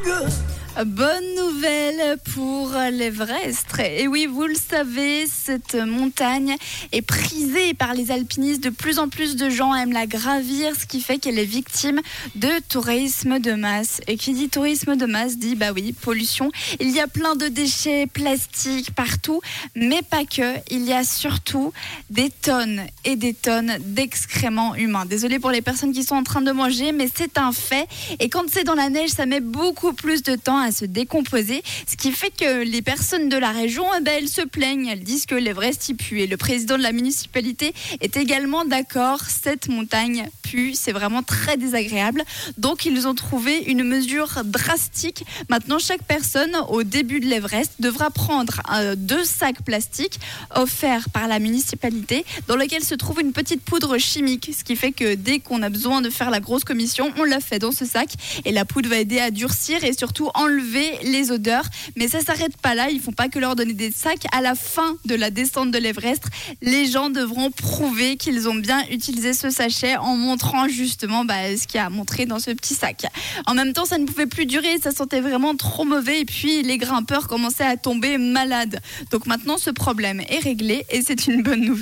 good. Bonne nouvelle pour l'Everest. Et oui, vous le savez, cette montagne est prisée par les alpinistes. De plus en plus de gens aiment la gravir, ce qui fait qu'elle est victime de tourisme de masse. Et qui dit tourisme de masse dit, bah oui, pollution. Il y a plein de déchets plastiques partout, mais pas que. Il y a surtout des tonnes et des tonnes d'excréments humains. Désolé pour les personnes qui sont en train de manger, mais c'est un fait. Et quand c'est dans la neige, ça met beaucoup plus de temps à se décomposer, ce qui fait que les personnes de la région, eh ben, se plaignent, elles disent que l'Everest y pue. Et le président de la municipalité est également d'accord, cette montagne c'est vraiment très désagréable. Donc ils ont trouvé une mesure drastique. Maintenant, chaque personne au début de l'Everest devra prendre euh, deux sacs plastiques offerts par la municipalité dans lesquels se trouve une petite poudre chimique, ce qui fait que dès qu'on a besoin de faire la grosse commission, on la fait dans ce sac et la poudre va aider à durcir et surtout enlever les odeurs. Mais ça s'arrête pas là. Ils font pas que leur donner des sacs. À la fin de la descente de l'Everest, les gens devront prouver qu'ils ont bien utilisé ce sachet en justement bah, ce qu'il y a à montrer dans ce petit sac. En même temps, ça ne pouvait plus durer. Ça sentait vraiment trop mauvais. Et puis, les grimpeurs commençaient à tomber malades. Donc maintenant, ce problème est réglé et c'est une bonne nouvelle.